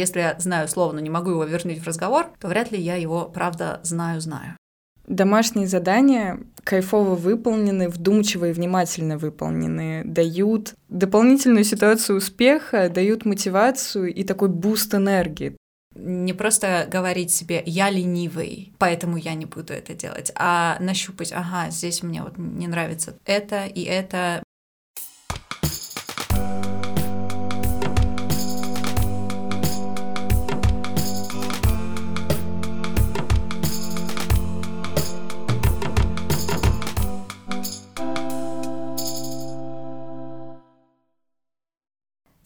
если я знаю слово, но не могу его вернуть в разговор, то вряд ли я его, правда, знаю-знаю. Домашние задания кайфово выполнены, вдумчиво и внимательно выполнены, дают дополнительную ситуацию успеха, дают мотивацию и такой boost энергии. Не просто говорить себе «я ленивый, поэтому я не буду это делать», а нащупать «ага, здесь мне вот не нравится это и это,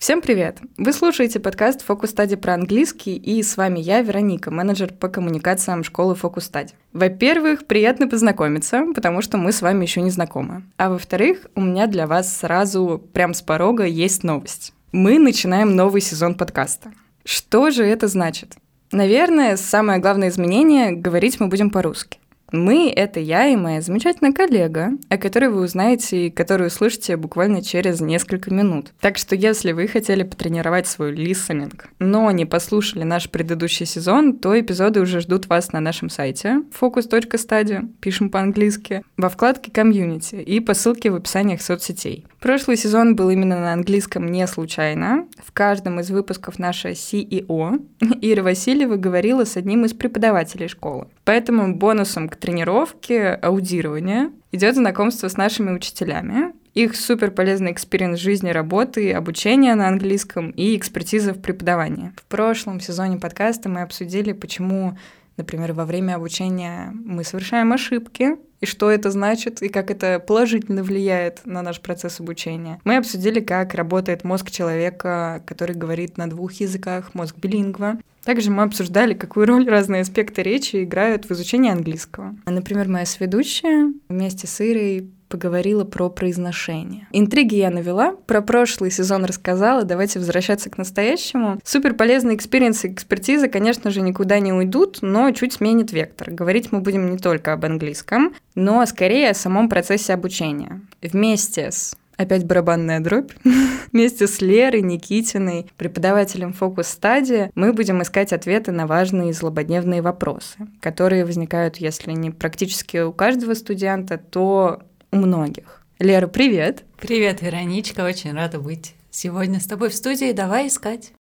Всем привет! Вы слушаете подкаст «Focus Study» про английский, и с вами я, Вероника, менеджер по коммуникациям школы «Focus Study». Во-первых, приятно познакомиться, потому что мы с вами еще не знакомы. А во-вторых, у меня для вас сразу, прям с порога, есть новость. Мы начинаем новый сезон подкаста. Что же это значит? Наверное, самое главное изменение — говорить мы будем по-русски. Мы — это я и моя замечательная коллега, о которой вы узнаете и которую услышите буквально через несколько минут. Так что если вы хотели потренировать свой listening, но не послушали наш предыдущий сезон, то эпизоды уже ждут вас на нашем сайте focus.study, пишем по-английски, во вкладке «Community» и по ссылке в описаниях соцсетей. Прошлый сезон был именно на английском не случайно. В каждом из выпусков наша CEO Ира Васильева говорила с одним из преподавателей школы. Поэтому бонусом к тренировке аудирования идет знакомство с нашими учителями, их супер полезный experience жизни, работы, обучения на английском и экспертиза в преподавании. В прошлом сезоне подкаста мы обсудили, почему Например, во время обучения мы совершаем ошибки, и что это значит, и как это положительно влияет на наш процесс обучения. Мы обсудили, как работает мозг человека, который говорит на двух языках, мозг билингва. Также мы обсуждали, какую роль разные аспекты речи играют в изучении английского. Например, моя соведущая вместе с Ирой поговорила про произношение. Интриги я навела, про прошлый сезон рассказала, давайте возвращаться к настоящему. Супер полезные experience ы и экспертиза, конечно же, никуда не уйдут, но чуть сменит вектор. Говорить мы будем не только об английском, но скорее о самом процессе обучения. Вместе с Опять барабанная дробь. Вместе с Лерой Никитиной, преподавателем Focus Study, мы будем искать ответы на важные злободневные вопросы, которые возникают, если не практически у каждого студента, то у многих. Лера, привет! Привет, Вероничка, очень рада быть сегодня с тобой в студии. Давай искать.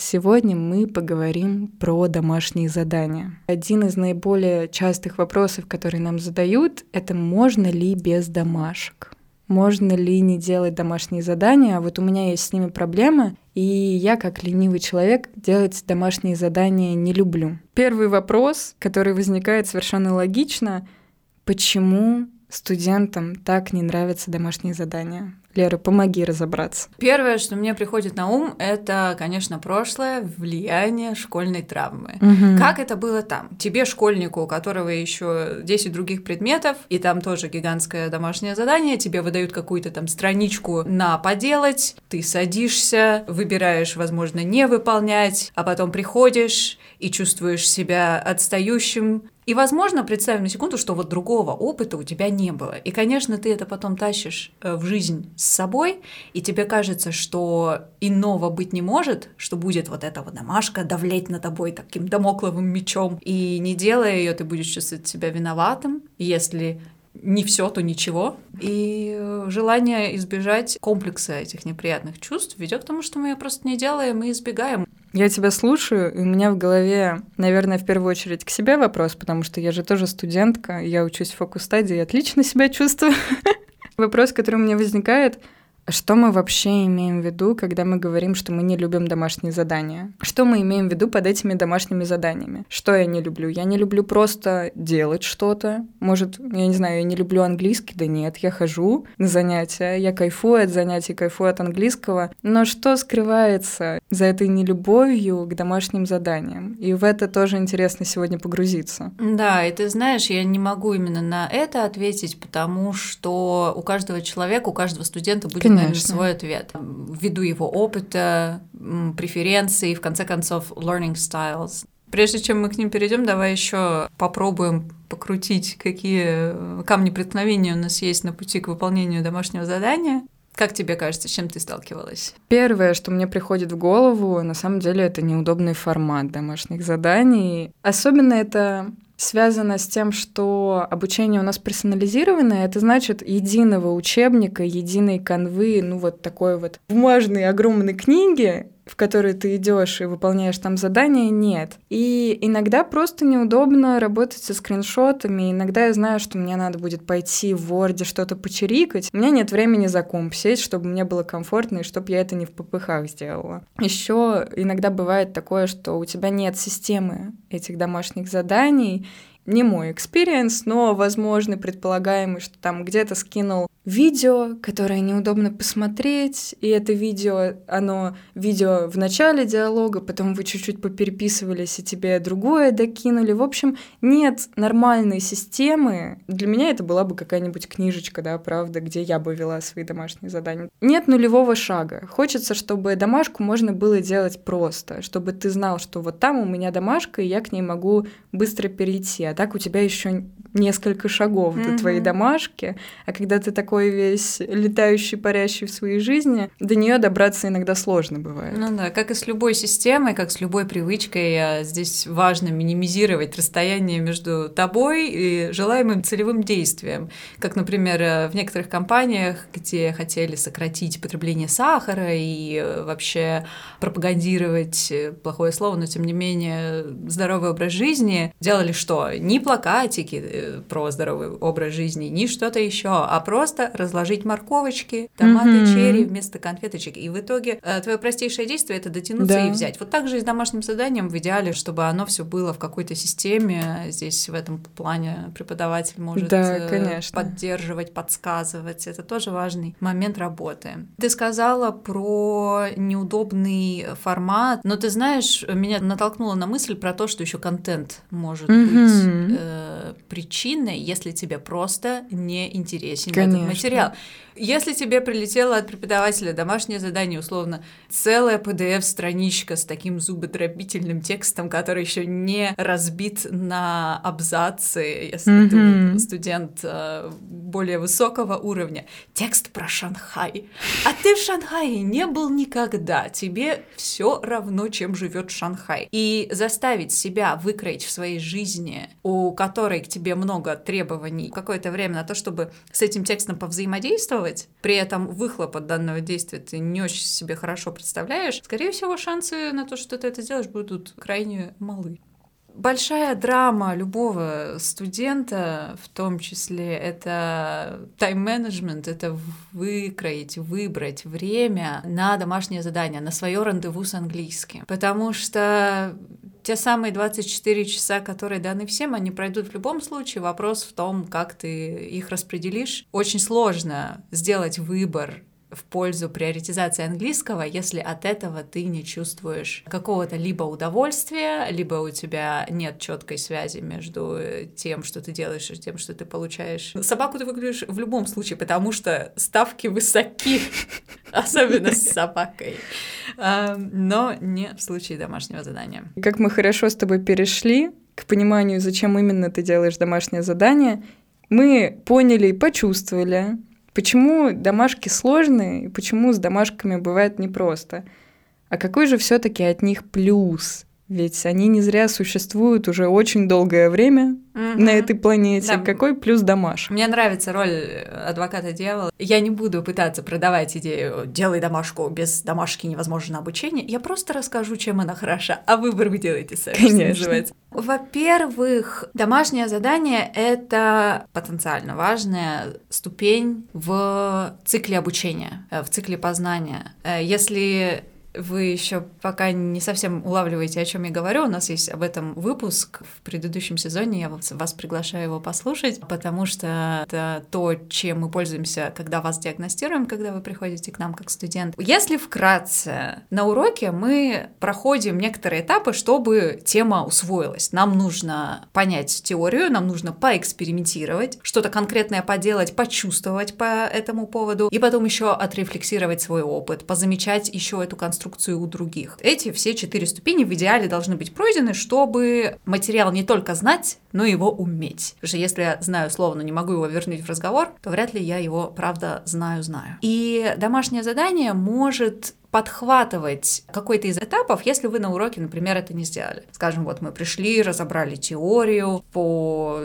Сегодня мы поговорим про домашние задания. Один из наиболее частых вопросов, которые нам задают, это можно ли без домашек? можно ли не делать домашние задания. Вот у меня есть с ними проблемы, и я, как ленивый человек, делать домашние задания не люблю. Первый вопрос, который возникает совершенно логично, почему студентам так не нравятся домашние задания? Лера, помоги разобраться. Первое, что мне приходит на ум, это, конечно, прошлое влияние школьной травмы. Угу. Как это было там? Тебе, школьнику, у которого еще 10 других предметов, и там тоже гигантское домашнее задание, тебе выдают какую-то там страничку на поделать, ты садишься, выбираешь, возможно, не выполнять, а потом приходишь и чувствуешь себя отстающим, и, возможно, представим на секунду, что вот другого опыта у тебя не было. И, конечно, ты это потом тащишь э, в жизнь с собой, и тебе кажется, что иного быть не может, что будет вот эта вот домашка давлеть на тобой таким домокловым мечом. И не делая ее, ты будешь чувствовать себя виноватым, если не все, то ничего. И э, желание избежать комплекса этих неприятных чувств ведет к тому, что мы ее просто не делаем и избегаем. Я тебя слушаю, и у меня в голове, наверное, в первую очередь к себе вопрос, потому что я же тоже студентка, я учусь в фокус-стадии отлично себя чувствую. Вопрос, который у меня возникает, что мы вообще имеем в виду, когда мы говорим, что мы не любим домашние задания? Что мы имеем в виду под этими домашними заданиями? Что я не люблю? Я не люблю просто делать что-то. Может, я не знаю, я не люблю английский? Да нет, я хожу на занятия, я кайфую от занятий, кайфую от английского. Но что скрывается за этой нелюбовью к домашним заданиям? И в это тоже интересно сегодня погрузиться. Да, и ты знаешь, я не могу именно на это ответить, потому что у каждого человека, у каждого студента будет Конечно. Наверное, свой ответ. Ввиду его опыта, преференций, в конце концов, learning styles. Прежде чем мы к ним перейдем, давай еще попробуем покрутить, какие камни преткновения у нас есть на пути к выполнению домашнего задания. Как тебе кажется, с чем ты сталкивалась? Первое, что мне приходит в голову, на самом деле, это неудобный формат домашних заданий. Особенно это связано с тем, что обучение у нас персонализированное, это значит единого учебника, единой канвы, ну вот такой вот бумажной огромной книги, в которой ты идешь и выполняешь там задания, нет. И иногда просто неудобно работать со скриншотами. Иногда я знаю, что мне надо будет пойти в Word что-то почерикать. У меня нет времени за комп сесть, чтобы мне было комфортно и чтобы я это не в ППХ сделала. Еще иногда бывает такое, что у тебя нет системы этих домашних заданий, не мой experience, но возможно предполагаемый, что там где-то скинул видео, которое неудобно посмотреть, и это видео, оно видео в начале диалога, потом вы чуть-чуть попереписывались, и тебе другое докинули. В общем, нет нормальной системы. Для меня это была бы какая-нибудь книжечка, да, правда, где я бы вела свои домашние задания. Нет нулевого шага. Хочется, чтобы домашку можно было делать просто, чтобы ты знал, что вот там у меня домашка, и я к ней могу быстро перейти, а так у тебя еще несколько шагов mm-hmm. до твоей домашки, а когда ты такой весь летающий, парящий в своей жизни, до нее добраться иногда сложно бывает. Ну да, как и с любой системой, как с любой привычкой, здесь важно минимизировать расстояние между тобой и желаемым целевым действием. Как, например, в некоторых компаниях, где хотели сократить потребление сахара и э, вообще пропагандировать э, плохое слово, но тем не менее здоровый образ жизни, делали что? Ни плакатики, про здоровый образ жизни, ни что-то еще, а просто разложить морковочки, томаты, mm-hmm. черри вместо конфеточек. И в итоге э, твое простейшее действие это дотянуться да. и взять. Вот так же и с домашним заданием в идеале, чтобы оно все было в какой-то системе. Здесь в этом плане преподаватель может да, э, конечно. поддерживать, подсказывать. Это тоже важный момент работы. Ты сказала про неудобный формат, но ты знаешь, меня натолкнуло на мысль про то, что еще контент может mm-hmm. быть э, причиной, если тебе просто не интересен Конечно. этот материал. Если тебе прилетело от преподавателя домашнее задание, условно, целая PDF-страничка с таким зубодробительным текстом, который еще не разбит на абзацы, если mm-hmm. ты студент э, более высокого уровня, текст про Шанхай. А ты в Шанхае не был никогда. Тебе все равно, чем живет Шанхай. И заставить себя выкроить в своей жизни, у которой к тебе много требований, какое-то время на то, чтобы с этим текстом повзаимодействовать, делать, при этом выхлоп от данного действия ты не очень себе хорошо представляешь, скорее всего, шансы на то, что ты это сделаешь, будут крайне малы. Большая драма любого студента, в том числе, это тайм-менеджмент, это выкроить, выбрать время на домашнее задание, на свое рандеву с английским. Потому что те самые 24 часа, которые даны всем, они пройдут в любом случае. Вопрос в том, как ты их распределишь. Очень сложно сделать выбор в пользу приоритизации английского, если от этого ты не чувствуешь какого-то либо удовольствия, либо у тебя нет четкой связи между тем, что ты делаешь, и тем, что ты получаешь. Собаку ты выглядишь в любом случае, потому что ставки высоки, особенно с собакой, но не в случае домашнего задания. Как мы хорошо с тобой перешли к пониманию, зачем именно ты делаешь домашнее задание, мы поняли и почувствовали, Почему домашки сложные и почему с домашками бывает непросто? А какой же все-таки от них плюс? Ведь они не зря существуют уже очень долгое время угу. на этой планете. Да. Какой плюс домаш? Мне нравится роль адвоката дьявола. Я не буду пытаться продавать идею «делай домашку, без домашки невозможно обучение». Я просто расскажу, чем она хороша, а выбор вы делаете сами, Конечно. Во-первых, домашнее задание — это потенциально важная ступень в цикле обучения, э, в цикле познания. Э, если вы еще пока не совсем улавливаете, о чем я говорю, у нас есть об этом выпуск в предыдущем сезоне, я вас приглашаю его послушать, потому что это то, чем мы пользуемся, когда вас диагностируем, когда вы приходите к нам как студент. Если вкратце, на уроке мы проходим некоторые этапы, чтобы тема усвоилась. Нам нужно понять теорию, нам нужно поэкспериментировать, что-то конкретное поделать, почувствовать по этому поводу, и потом еще отрефлексировать свой опыт, позамечать еще эту конструкцию инструкцию у других. Эти все четыре ступени в идеале должны быть пройдены, чтобы материал не только знать, но и его уметь. Потому что если я знаю слово, но не могу его вернуть в разговор, то вряд ли я его, правда, знаю-знаю. И домашнее задание может подхватывать какой-то из этапов, если вы на уроке, например, это не сделали. Скажем, вот мы пришли, разобрали теорию,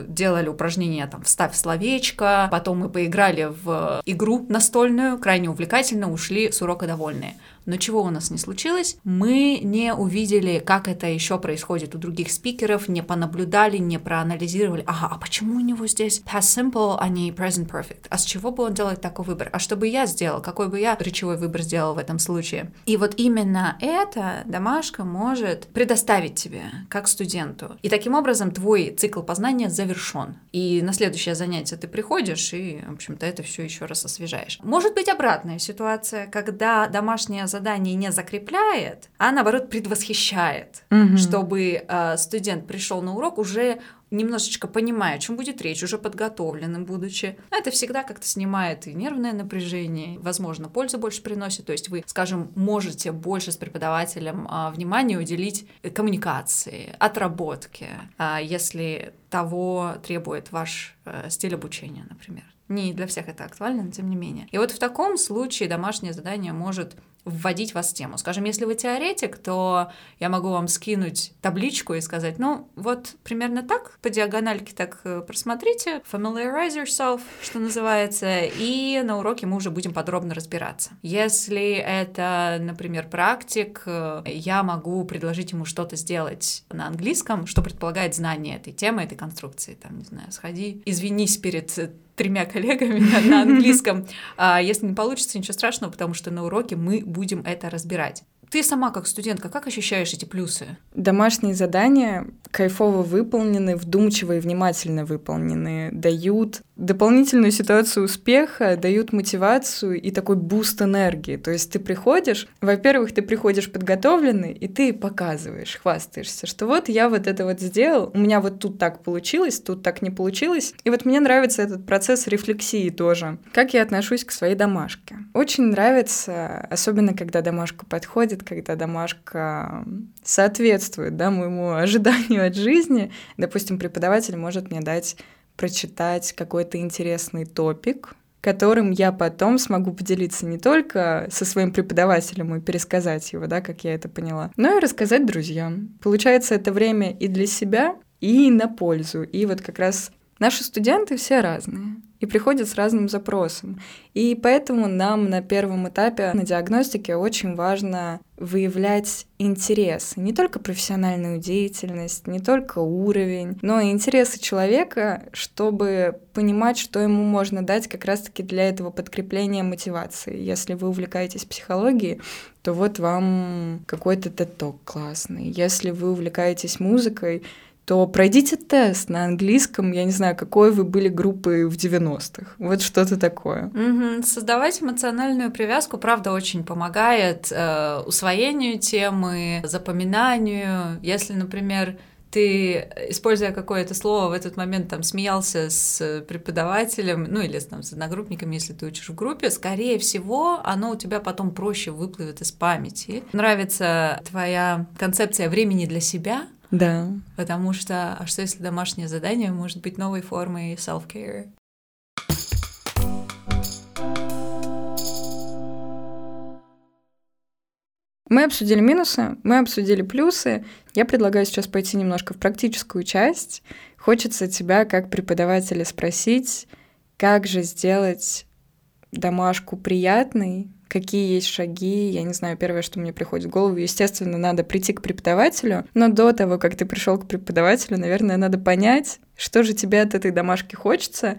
делали упражнения там «вставь словечко», потом мы поиграли в игру настольную, крайне увлекательно, ушли с урока довольные. Но чего у нас не случилось? Мы не увидели, как это еще происходит у других спикеров, не понаблюдали, не проанализировали. Ага, а почему у него здесь past simple, а не present perfect? А с чего бы он делает такой выбор? А что бы я сделал? Какой бы я речевой выбор сделал в этом случае? И вот именно это домашка может предоставить тебе, как студенту. И таким образом твой цикл познания завершен. И на следующее занятие ты приходишь и, в общем-то, это все еще раз освежаешь. Может быть обратная ситуация, когда домашнее задание не закрепляет, а наоборот предвосхищает, угу. чтобы э, студент пришел на урок уже немножечко понимая, о чем будет речь, уже подготовленным будучи. Это всегда как-то снимает и нервное напряжение, возможно, пользу больше приносит. То есть вы, скажем, можете больше с преподавателем а, внимания уделить коммуникации, отработке, а, если того требует ваш а, стиль обучения, например. Не для всех это актуально, но тем не менее. И вот в таком случае домашнее задание может вводить вас в тему. Скажем, если вы теоретик, то я могу вам скинуть табличку и сказать, ну, вот примерно так, по диагональке так э, просмотрите, familiarize yourself, что называется, и на уроке мы уже будем подробно разбираться. Если это, например, практик, э, я могу предложить ему что-то сделать на английском, что предполагает знание этой темы, этой конструкции. Там, не знаю, сходи, извинись перед тремя коллегами на, на английском. А если не получится, ничего страшного, потому что на уроке мы будем это разбирать. Ты сама как студентка, как ощущаешь эти плюсы? Домашние задания кайфово выполнены, вдумчиво и внимательно выполнены, дают дополнительную ситуацию успеха, дают мотивацию и такой буст энергии. То есть ты приходишь, во-первых, ты приходишь подготовленный, и ты показываешь, хвастаешься, что вот я вот это вот сделал, у меня вот тут так получилось, тут так не получилось. И вот мне нравится этот процесс рефлексии тоже. Как я отношусь к своей домашке? Очень нравится, особенно когда домашка подходит, когда домашка соответствует да, моему ожиданию от жизни. Допустим, преподаватель может мне дать прочитать какой-то интересный топик, которым я потом смогу поделиться не только со своим преподавателем и пересказать его, да, как я это поняла, но и рассказать друзьям. Получается, это время и для себя, и на пользу. И вот как раз наши студенты все разные и приходят с разным запросом. И поэтому нам на первом этапе на диагностике очень важно выявлять интерес, не только профессиональную деятельность, не только уровень, но и интересы человека, чтобы понимать, что ему можно дать как раз-таки для этого подкрепления мотивации. Если вы увлекаетесь психологией, то вот вам какой-то тет классный. Если вы увлекаетесь музыкой, то пройдите тест на английском, я не знаю, какой вы были группы в 90-х. Вот что-то такое. Угу. Создавать эмоциональную привязку, правда, очень помогает э, усвоению темы, запоминанию. Если, например, ты, используя какое-то слово, в этот момент там смеялся с преподавателем, ну или там с одногруппниками, если ты учишь в группе, скорее всего, оно у тебя потом проще выплывет из памяти. Нравится твоя концепция времени для себя, да. Потому что, а что если домашнее задание может быть новой формой self-care? Мы обсудили минусы, мы обсудили плюсы. Я предлагаю сейчас пойти немножко в практическую часть. Хочется тебя, как преподавателя, спросить, как же сделать домашку приятной, какие есть шаги. Я не знаю, первое, что мне приходит в голову, естественно, надо прийти к преподавателю, но до того, как ты пришел к преподавателю, наверное, надо понять, что же тебе от этой домашки хочется.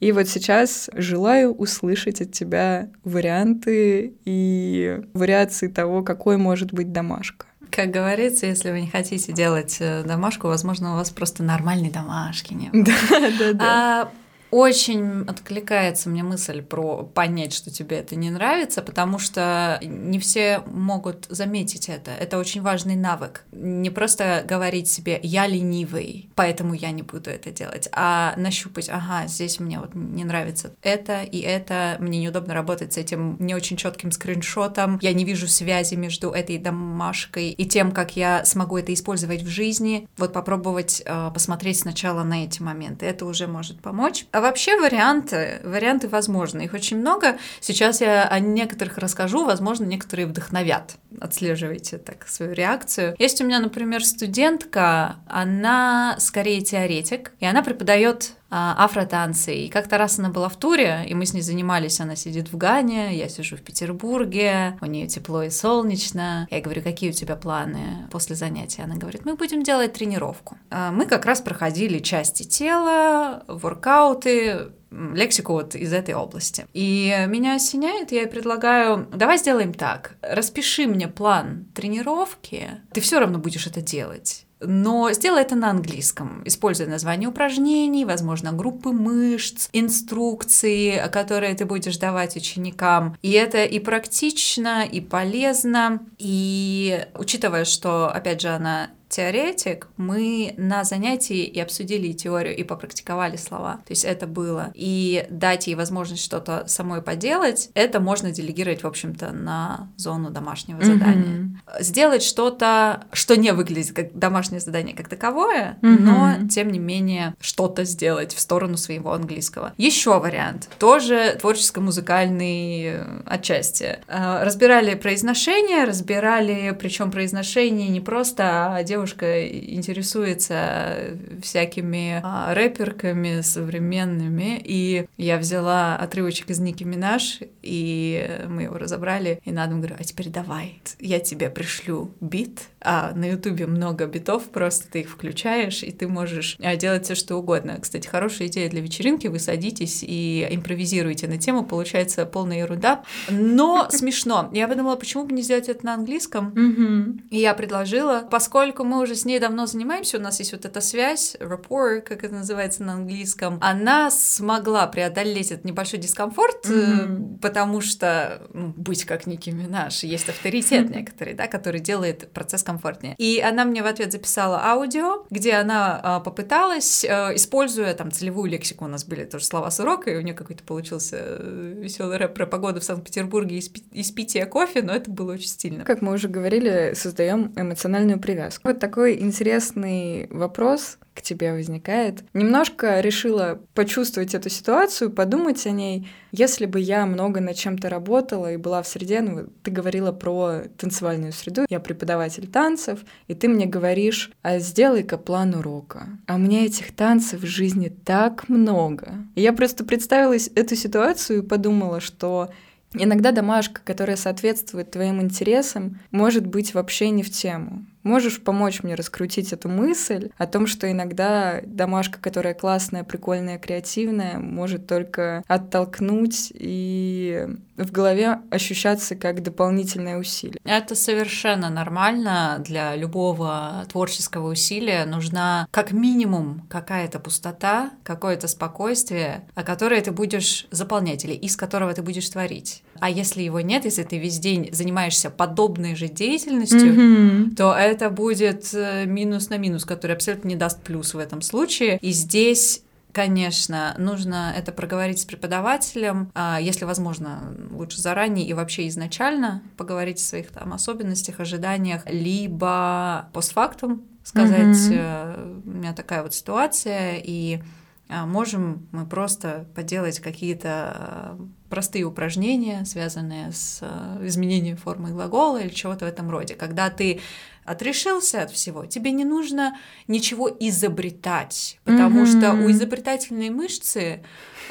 И вот сейчас желаю услышать от тебя варианты и вариации того, какой может быть домашка. Как говорится, если вы не хотите делать э, домашку, возможно, у вас просто нормальной домашки нет. Да, да, да. Очень откликается мне мысль про понять, что тебе это не нравится, потому что не все могут заметить это. Это очень важный навык. Не просто говорить себе «я ленивый, поэтому я не буду это делать», а нащупать «ага, здесь мне вот не нравится это и это, мне неудобно работать с этим не очень четким скриншотом, я не вижу связи между этой домашкой и тем, как я смогу это использовать в жизни». Вот попробовать э, посмотреть сначала на эти моменты. Это уже может помочь. А вообще варианты, варианты возможны. Их очень много. Сейчас я о некоторых расскажу, возможно, некоторые вдохновят. Отслеживайте так свою реакцию. Есть у меня, например, студентка, она скорее теоретик, и она преподает афротанцы. И как-то раз она была в туре, и мы с ней занимались, она сидит в Гане, я сижу в Петербурге, у нее тепло и солнечно. Я говорю, какие у тебя планы после занятия? Она говорит, мы будем делать тренировку. А, мы как раз проходили части тела, воркауты, лексику вот из этой области. И меня осеняет, я ей предлагаю, давай сделаем так, распиши мне план тренировки, ты все равно будешь это делать. Но сделай это на английском, используя название упражнений, возможно, группы мышц, инструкции, которые ты будешь давать ученикам. И это и практично, и полезно. И учитывая, что, опять же, она теоретик, мы на занятии и обсудили теорию, и попрактиковали слова. То есть это было. И дать ей возможность что-то самой поделать, это можно делегировать, в общем-то, на зону домашнего mm-hmm. задания. Сделать что-то, что не выглядит как домашнее задание как таковое, mm-hmm. но, тем не менее, что-то сделать в сторону своего английского. Еще вариант. Тоже творческо-музыкальный э, отчасти. Э, разбирали произношение, разбирали, причем произношение не просто, а девушка интересуется всякими а, рэперками современными, и я взяла отрывочек из Ники Минаж, и мы его разобрали, и на дом говорю, а теперь давай, я тебе пришлю бит, а на ютубе много битов, просто ты их включаешь, и ты можешь а, делать все что угодно. Кстати, хорошая идея для вечеринки, вы садитесь и импровизируете на тему, получается полная ерунда, но смешно. Я подумала, почему бы не сделать это на английском, и я предложила, поскольку мы уже с ней давно занимаемся, у нас есть вот эта связь, rapport, как это называется на английском, она смогла преодолеть этот небольшой дискомфорт, mm-hmm. потому что ну, быть как Ники Минаж, есть авторитет некоторый, да, который делает процесс комфортнее. И она мне в ответ записала аудио, где она а, попыталась, а, используя там целевую лексику, у нас были тоже слова с урока, и у нее какой-то получился э, веселый рэп про погоду в Санкт-Петербурге из, из пития кофе, но это было очень стильно. Как мы уже говорили, создаем эмоциональную привязку. Вот такой интересный вопрос к тебе возникает. Немножко решила почувствовать эту ситуацию, подумать о ней. Если бы я много над чем-то работала и была в среде, ну, ты говорила про танцевальную среду, я преподаватель танцев, и ты мне говоришь, а сделай-ка план урока. А у меня этих танцев в жизни так много. И я просто представила эту ситуацию и подумала, что Иногда домашка, которая соответствует твоим интересам, может быть вообще не в тему. Можешь помочь мне раскрутить эту мысль о том, что иногда домашка, которая классная, прикольная, креативная, может только оттолкнуть и в голове ощущаться как дополнительное усилие. Это совершенно нормально для любого творческого усилия. Нужна как минимум какая-то пустота, какое-то спокойствие, о которое ты будешь заполнять или из которого ты будешь творить. А если его нет, если ты весь день занимаешься подобной же деятельностью, mm-hmm. то это будет э, минус на минус, который абсолютно не даст плюс в этом случае. И здесь Конечно, нужно это проговорить с преподавателем, а, если возможно, лучше заранее и вообще изначально поговорить о своих там особенностях, ожиданиях, либо постфактум сказать, mm-hmm. у меня такая вот ситуация, и а, можем мы просто поделать какие-то простые упражнения, связанные с изменением формы глагола или чего-то в этом роде. Когда ты отрешился от всего, тебе не нужно ничего изобретать, потому mm-hmm. что у изобретательной мышцы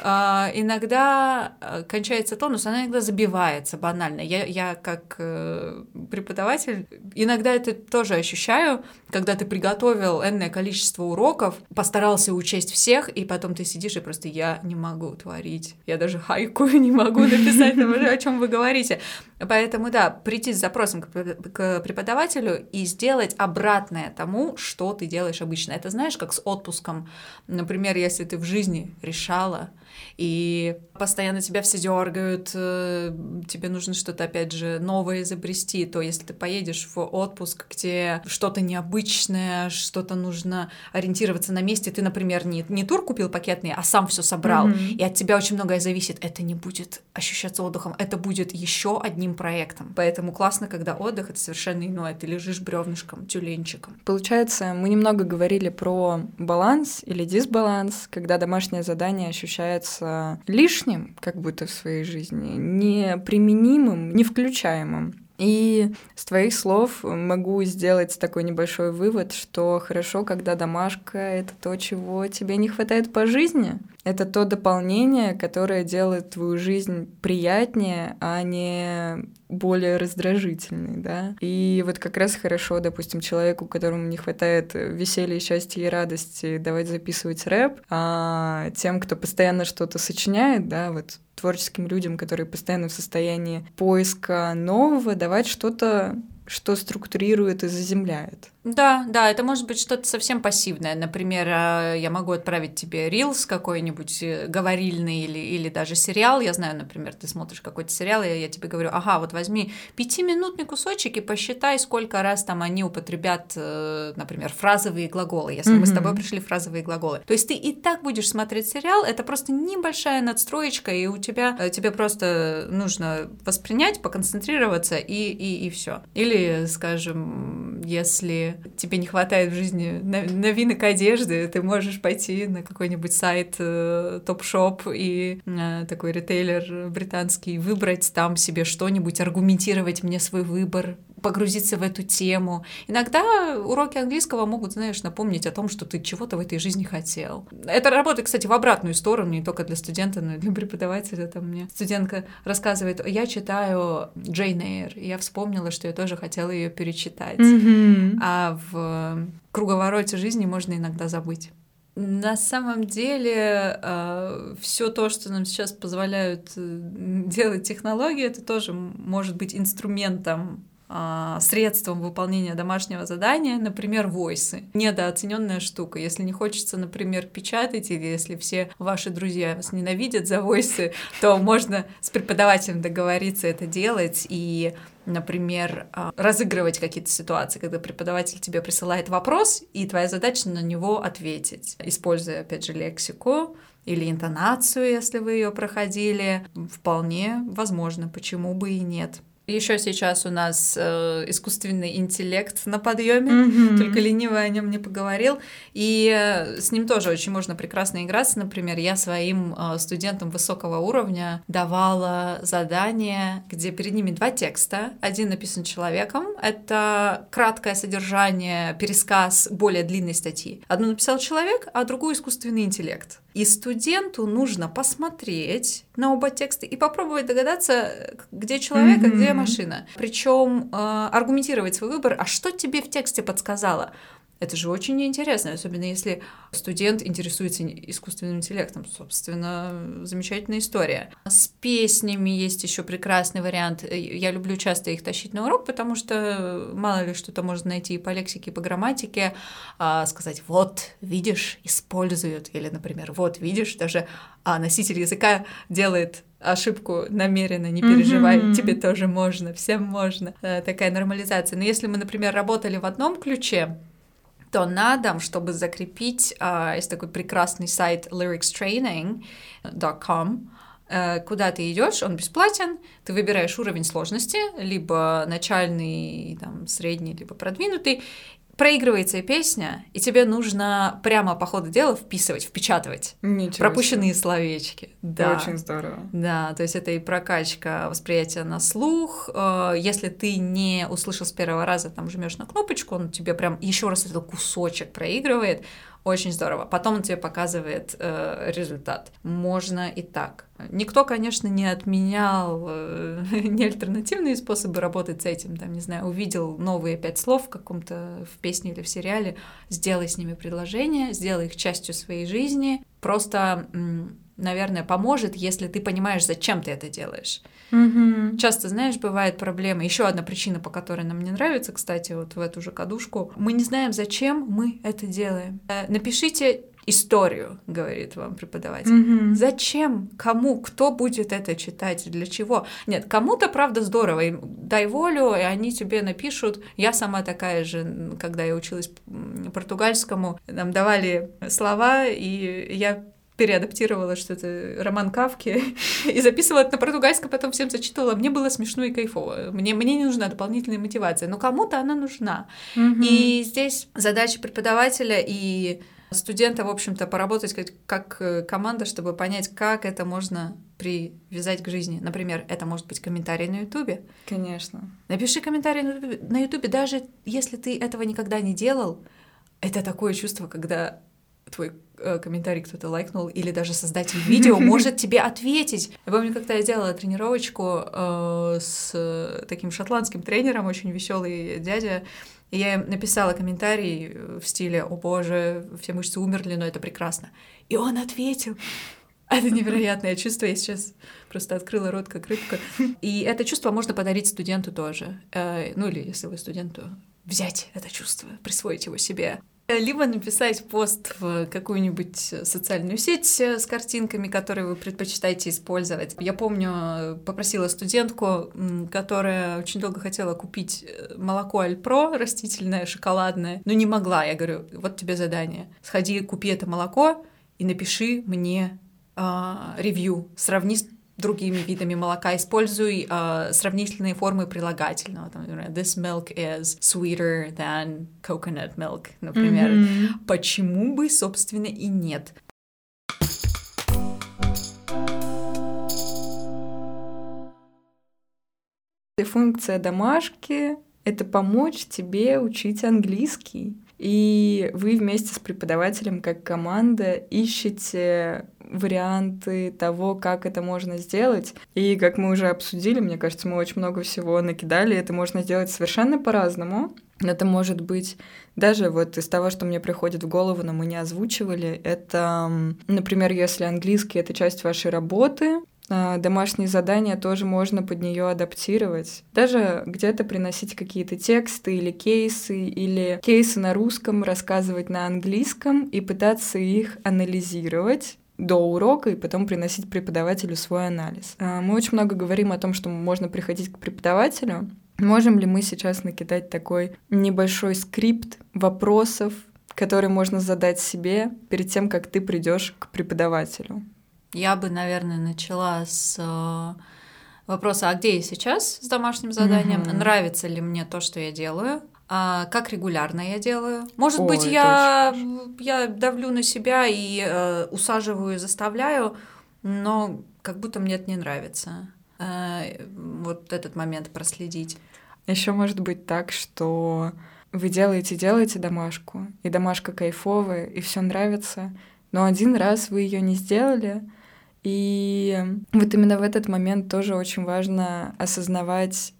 иногда э, кончается тонус, она иногда забивается банально. Я, я как э, преподаватель иногда это тоже ощущаю, когда ты приготовил энное количество уроков, постарался учесть всех, и потом ты сидишь и просто я не могу творить. Я даже хайку не могу написать, о чем вы говорите. Поэтому, да, прийти с запросом к преподавателю и сделать обратное тому, что ты делаешь обычно. Это знаешь, как с отпуском. Например, если ты в жизни решала, и постоянно тебя все дергают, э, тебе нужно что-то, опять же, новое изобрести, то если ты поедешь в отпуск, где что-то необычное, что-то нужно ориентироваться на месте, ты, например, не, не тур купил пакетный, а сам все собрал, mm-hmm. и от тебя очень многое зависит, это не будет ощущаться отдыхом, это будет еще одним проектом. Поэтому классно, когда отдых — это совершенно иное, ты лежишь бревнышком, тюленчиком. Получается, мы немного говорили про баланс или дисбаланс, когда домашнее задание ощущается лишним, как будто в своей жизни, неприменимым, не включаемым. И с твоих слов могу сделать такой небольшой вывод, что хорошо, когда домашка — это то, чего тебе не хватает по жизни. Это то дополнение, которое делает твою жизнь приятнее, а не более раздражительной, да. И вот как раз хорошо, допустим, человеку, которому не хватает веселья, счастья и радости, давать записывать рэп, а тем, кто постоянно что-то сочиняет, да, вот творческим людям, которые постоянно в состоянии поиска нового, давать что-то что структурирует и заземляет. Да, да, это может быть что-то совсем пассивное. Например, а, я могу отправить тебе рилс какой-нибудь э, говорильный или, или даже сериал. Я знаю, например, ты смотришь какой-то сериал, и я тебе говорю, ага, вот возьми пятиминутный кусочек и посчитай, сколько раз там они употребят, э, например, фразовые глаголы, если mm-hmm. мы с тобой пришли фразовые глаголы. То есть ты и так будешь смотреть сериал, это просто небольшая надстроечка, и у тебя э, тебе просто нужно воспринять, поконцентрироваться и, и, и все. Или, скажем, если тебе не хватает в жизни новинок одежды, ты можешь пойти на какой-нибудь сайт э, топ-шоп и э, такой ритейлер британский, выбрать там себе что-нибудь, аргументировать мне свой выбор, погрузиться в эту тему. Иногда уроки английского могут, знаешь, напомнить о том, что ты чего-то в этой жизни хотел. Это работает, кстати, в обратную сторону, не только для студента, но и для преподавателя. Там мне студентка рассказывает, я читаю Джейн Эйр, и я вспомнила, что я тоже хотела ее перечитать. Mm-hmm. А в круговороте жизни можно иногда забыть. На самом деле, э, все то, что нам сейчас позволяют э, делать технологии, это тоже может быть инструментом средством выполнения домашнего задания, например, войсы. Недооцененная штука. Если не хочется, например, печатать, или если все ваши друзья вас ненавидят за войсы, то можно с преподавателем договориться это делать и например, а, разыгрывать какие-то ситуации, когда преподаватель тебе присылает вопрос, и твоя задача на него ответить, используя, опять же, лексику или интонацию, если вы ее проходили, вполне возможно, почему бы и нет. Еще сейчас у нас э, искусственный интеллект на подъеме, mm-hmm. только ленивый о нем не поговорил. И э, с ним тоже очень можно прекрасно играться. Например, я своим э, студентам высокого уровня давала задание, где перед ними два текста. Один написан человеком, это краткое содержание, пересказ более длинной статьи. Одну написал человек, а другую искусственный интеллект. И студенту нужно посмотреть на оба текста и попробовать догадаться, где человек, mm-hmm. а где машина. Причем э, аргументировать свой выбор, а что тебе в тексте подсказало? Это же очень интересно, особенно если студент интересуется искусственным интеллектом. Собственно, замечательная история. С песнями есть еще прекрасный вариант. Я люблю часто их тащить на урок, потому что мало ли что-то можно найти и по лексике, и по грамматике. А сказать, вот, видишь, используют. Или, например, вот, видишь, даже а носитель языка делает ошибку намеренно, не переживай, mm-hmm. тебе тоже можно, всем можно. Э, такая нормализация. Но если мы, например, работали в одном ключе, то на дом, чтобы закрепить, uh, есть такой прекрасный сайт lyricstraining.com, uh, куда ты идешь, он бесплатен, ты выбираешь уровень сложности, либо начальный, там, средний, либо продвинутый, проигрывается песня, и тебе нужно прямо по ходу дела вписывать, впечатывать Ничего пропущенные себе. словечки. Да. Очень здорово. Да, то есть это и прокачка восприятия на слух. Э, если ты не услышал с первого раза, там жмешь на кнопочку, он тебе прям еще раз этот кусочек проигрывает. Очень здорово. Потом он тебе показывает э, результат. Можно и так. Никто, конечно, не отменял э, не альтернативные способы работать с этим. Там, не знаю, увидел новые пять слов в каком-то в песне или в сериале, сделай с ними предложение, сделай их частью своей жизни. Просто наверное, поможет, если ты понимаешь, зачем ты это делаешь. Мгм. Часто, знаешь, бывает проблема. Еще одна причина, по которой нам не нравится, кстати, вот в эту же кадушку. Мы не знаем, зачем мы это делаем. Э, Напишите историю, говорит вам преподаватель. Мгм. Зачем? Кому? Кто будет это читать? Для чего? Нет, кому-то, правда, здорово. Им дай волю, и они тебе напишут. Я сама такая же, когда я училась португальскому, нам давали слова, и я переадаптировала что-то роман Кавки и записывала это на португальском, потом всем зачитывала. Мне было смешно и кайфово. Мне, мне не нужна дополнительная мотивация, но кому-то она нужна. Мгм. И здесь задача преподавателя и студента, в общем-то, поработать как, как э, команда, чтобы понять, как это можно привязать к жизни. Например, это может быть комментарий на Ютубе. Конечно. Напиши комментарий на Ютубе, даже если ты этого никогда не делал. Это такое чувство, когда твой э, комментарий кто-то лайкнул, или даже создатель видео может тебе ответить. Я помню, когда я делала тренировочку э, с таким шотландским тренером, очень веселый дядя, и я им написала комментарий в стиле «О боже, все мышцы умерли, но это прекрасно». И он ответил. Это невероятное чувство. Я сейчас просто открыла рот, как рыбка. И это чувство можно подарить студенту тоже. Э, Ну или если вы студенту, взять это чувство, присвоить его себе. Э, Либо написать пост в какую-нибудь социальную сеть э, с картинками, которые вы предпочитаете использовать. Я помню, э, попросила студентку, которая очень долго хотела купить э, молоко Альпро растительное, шоколадное, но не могла. Я говорю, вот тебе задание. Сходи, купи это молоко и напиши мне а, ревью. Сравни другими видами молока, используй а, сравнительные формы прилагательного. Там, например, This milk is sweeter than coconut milk, например. Мгм. Почему бы, собственно, и нет? Функция домашки — это помочь тебе учить английский. И вы вместе с преподавателем, как команда, ищете варианты того, как это можно сделать. И как мы уже обсудили, мне кажется, мы очень много всего накидали. Это можно сделать совершенно по-разному. Это может быть даже вот из того, что мне приходит в голову, но мы не озвучивали, это, например, если английский — это часть вашей работы, а, домашние задания тоже можно под нее адаптировать. Даже где-то приносить какие-то тексты или кейсы, или кейсы на русском рассказывать на английском и пытаться их анализировать до урока и потом приносить преподавателю свой анализ. А, Мы очень много говорим о том, что можно приходить к преподавателю. Можем ли мы сейчас накидать такой небольшой скрипт вопросов, который можно задать себе перед тем, как ты придешь к преподавателю? Я бы, наверное, начала с э, вопроса, а где я сейчас с домашним заданием? Мгм. Нравится ли мне то, что я делаю? А как регулярно я делаю? Может Ой, быть, я, я давлю на себя и э, усаживаю, заставляю, но как будто мне это не нравится. Э, вот этот момент проследить. Еще может быть так, что вы делаете, делаете домашку, и домашка кайфовая, и все нравится, но один раз вы ее не сделали, и вот именно в этот момент тоже очень важно осознавать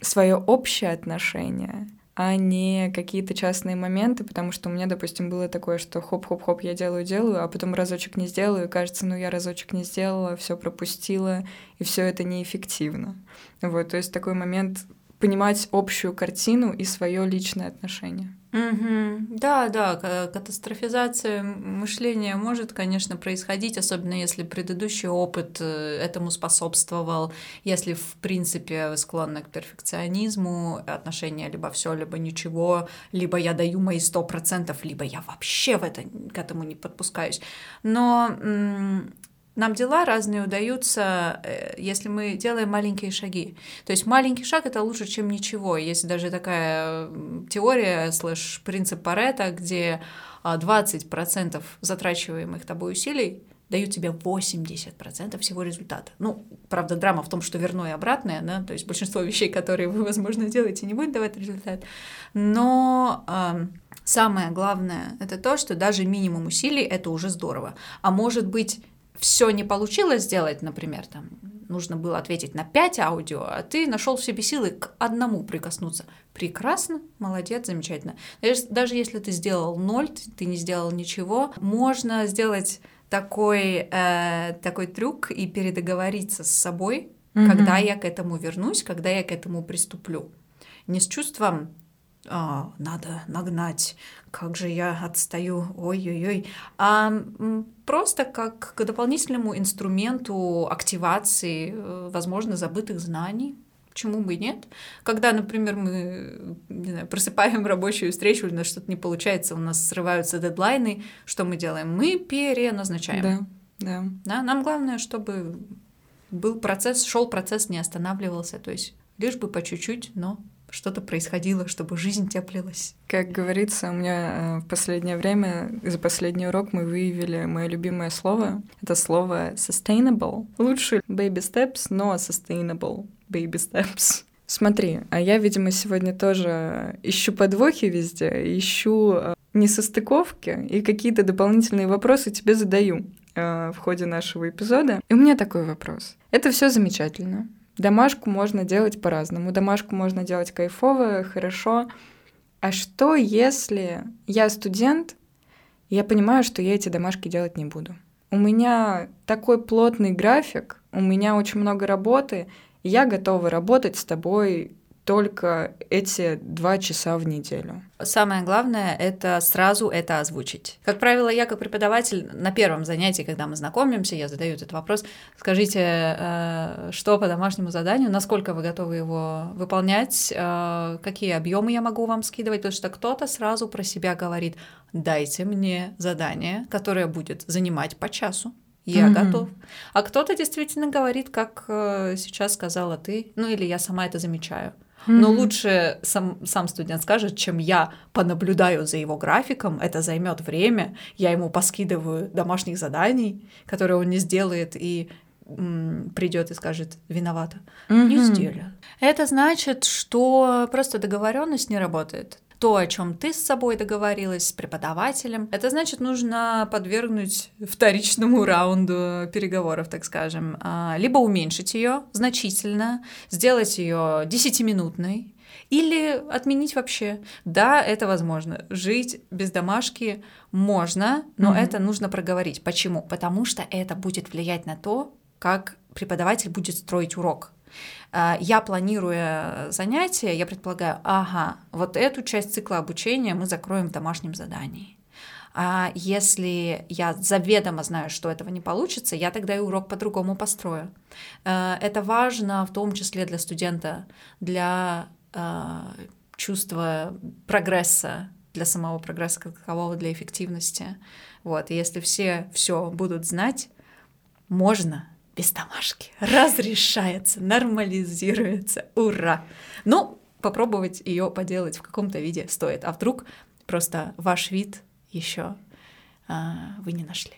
свое общее отношение, а не какие-то частные моменты, потому что у меня, допустим, было такое, что хоп-хоп-хоп, я делаю, делаю, а потом разочек не сделаю, и кажется, ну я разочек не сделала, все пропустила, и все это неэффективно. Вот, то есть такой момент понимать общую картину и свое личное отношение. Мгм. Да, да, ка- катастрофизация мышления может, конечно, происходить, особенно если предыдущий опыт э, этому способствовал, если, в принципе, вы склонны к перфекционизму, отношения либо все, либо ничего, либо я даю мои сто процентов, либо я вообще в это, к этому не подпускаюсь. Но нам дела разные удаются, э, если мы делаем маленькие шаги. То есть маленький шаг это лучше, чем ничего. Есть даже такая теория слэш принцип Паретта, где а, 20% затрачиваемых тобой усилий дают тебе 80% всего результата. Ну, правда, драма в том, что верно и обратное, да, то есть большинство вещей, которые вы, возможно, делаете, не будет давать результат. Но ам, самое главное это то, что даже минимум усилий это уже здорово. А может быть, все не получилось сделать, например, там нужно было ответить на 5 аудио, а ты нашел в себе силы к одному прикоснуться. Прекрасно, молодец, замечательно. Даже- если ты сделал ноль, ты не сделал ничего, можно сделать такой, э, такой трюк и передоговориться с собой, угу. когда я к этому вернусь, когда я к этому приступлю. Не с чувством а, надо нагнать, как же я отстаю, ой-ой-ой, а просто как к дополнительному инструменту активации, э, возможно, забытых знаний. Почему бы и нет? Когда, например, мы не знаю, просыпаем рабочую встречу, у нас что-то не получается, у нас срываются дедлайны, что мы делаем? Мы переназначаем. Да, да. да нам главное, чтобы был процесс, шел процесс, не останавливался, то есть лишь бы по чуть-чуть, но что-то происходило, чтобы жизнь теплилась. Как говорится, у меня э, в последнее время, за последний урок мы выявили мое любимое слово. Это слово sustainable. Лучше baby steps, но sustainable baby steps. Смотри, а я, видимо, сегодня тоже ищу подвохи везде, ищу э, несостыковки и какие-то дополнительные вопросы тебе задаю э, в ходе нашего эпизода. И у меня такой вопрос. Это все замечательно. Домашку можно делать по-разному. Домашку можно делать кайфово, хорошо. А что, если я студент, я понимаю, что я эти домашки делать не буду? У меня такой плотный график, у меня очень много работы, и я готова работать с тобой только эти два часа в неделю. Самое главное — это сразу это озвучить. Как правило, я как преподаватель на первом занятии, когда мы знакомимся, я задаю этот вопрос, скажите, э, что по домашнему заданию, насколько вы готовы его выполнять, э, какие объемы я могу вам скидывать, потому что кто-то сразу про себя говорит, дайте мне задание, которое будет занимать по часу, я mm-hmm. готов. А кто-то действительно говорит, как э, сейчас сказала ты, ну или я сама это замечаю. Mm-hmm. Но лучше сам, сам студент скажет, чем я понаблюдаю за его графиком, это займет время, я ему поскидываю домашних заданий, которые он не сделает, и придет и скажет виновата. Mm-hmm. Не сделал. Это значит, что просто договоренность не работает то, о чем ты с собой договорилась, с преподавателем, это значит, нужно подвергнуть вторичному раунду переговоров, так скажем. А, либо уменьшить ее значительно, сделать ее десятиминутной, или отменить вообще. Да, это возможно. Жить без домашки можно, но mm-hmm. это нужно проговорить. Почему? Потому что это будет влиять на то, как преподаватель будет строить урок. А, я, планируя занятия, я предполагаю, ага, вот эту часть цикла обучения мы закроем в домашнем задании. А если я заведомо знаю, что этого не получится, я тогда и урок по-другому построю. А, это важно в том числе для студента, для а, чувства прогресса, для самого прогресса как такового, для эффективности. Вот, и если все все будут знать, можно без домашки. Разрешается, нормализируется. Ура! Ну, попробовать ее поделать в каком-то виде стоит. А вдруг просто ваш вид еще а, вы не нашли.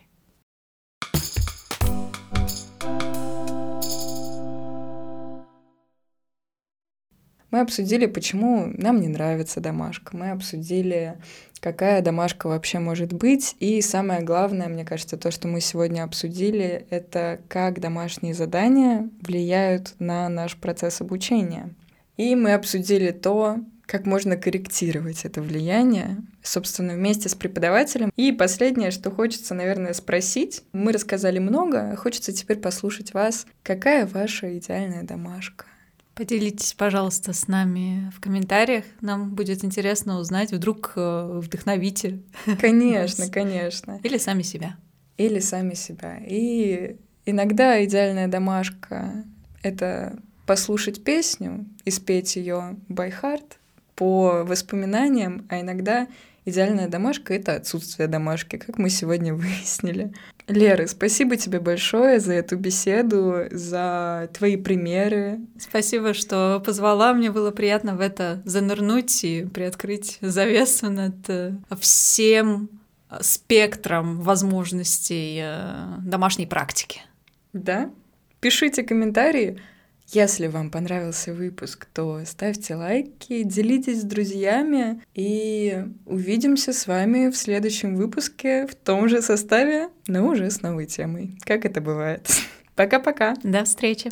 Мы обсудили, почему нам не нравится домашка. Мы обсудили, какая домашка вообще может быть. И самое главное, мне кажется, то, что мы сегодня обсудили, это как домашние задания влияют на наш процесс обучения. И мы обсудили то, как можно корректировать это влияние, собственно, вместе с преподавателем. И последнее, что хочется, наверное, спросить. Мы рассказали много, хочется теперь послушать вас. Какая ваша идеальная домашка? Поделитесь, пожалуйста, с нами в комментариях. Нам будет интересно узнать, вдруг э, вдохновите. Конечно, конечно. Или сами себя. Или сами себя. И иногда идеальная домашка — это послушать песню и спеть ее by heart по воспоминаниям, а иногда идеальная домашка — это отсутствие домашки, как мы сегодня выяснили. Лера, спасибо тебе большое за эту беседу, за твои примеры. Спасибо, что позвала. Мне было приятно в это занырнуть и приоткрыть завесу над э, всем спектром возможностей э, домашней практики. Да? Пишите комментарии, если вам понравился выпуск, то ставьте лайки, делитесь с друзьями и увидимся с вами в следующем выпуске в том же составе, но уже с новой темой, как это бывает. Пока-пока. До встречи.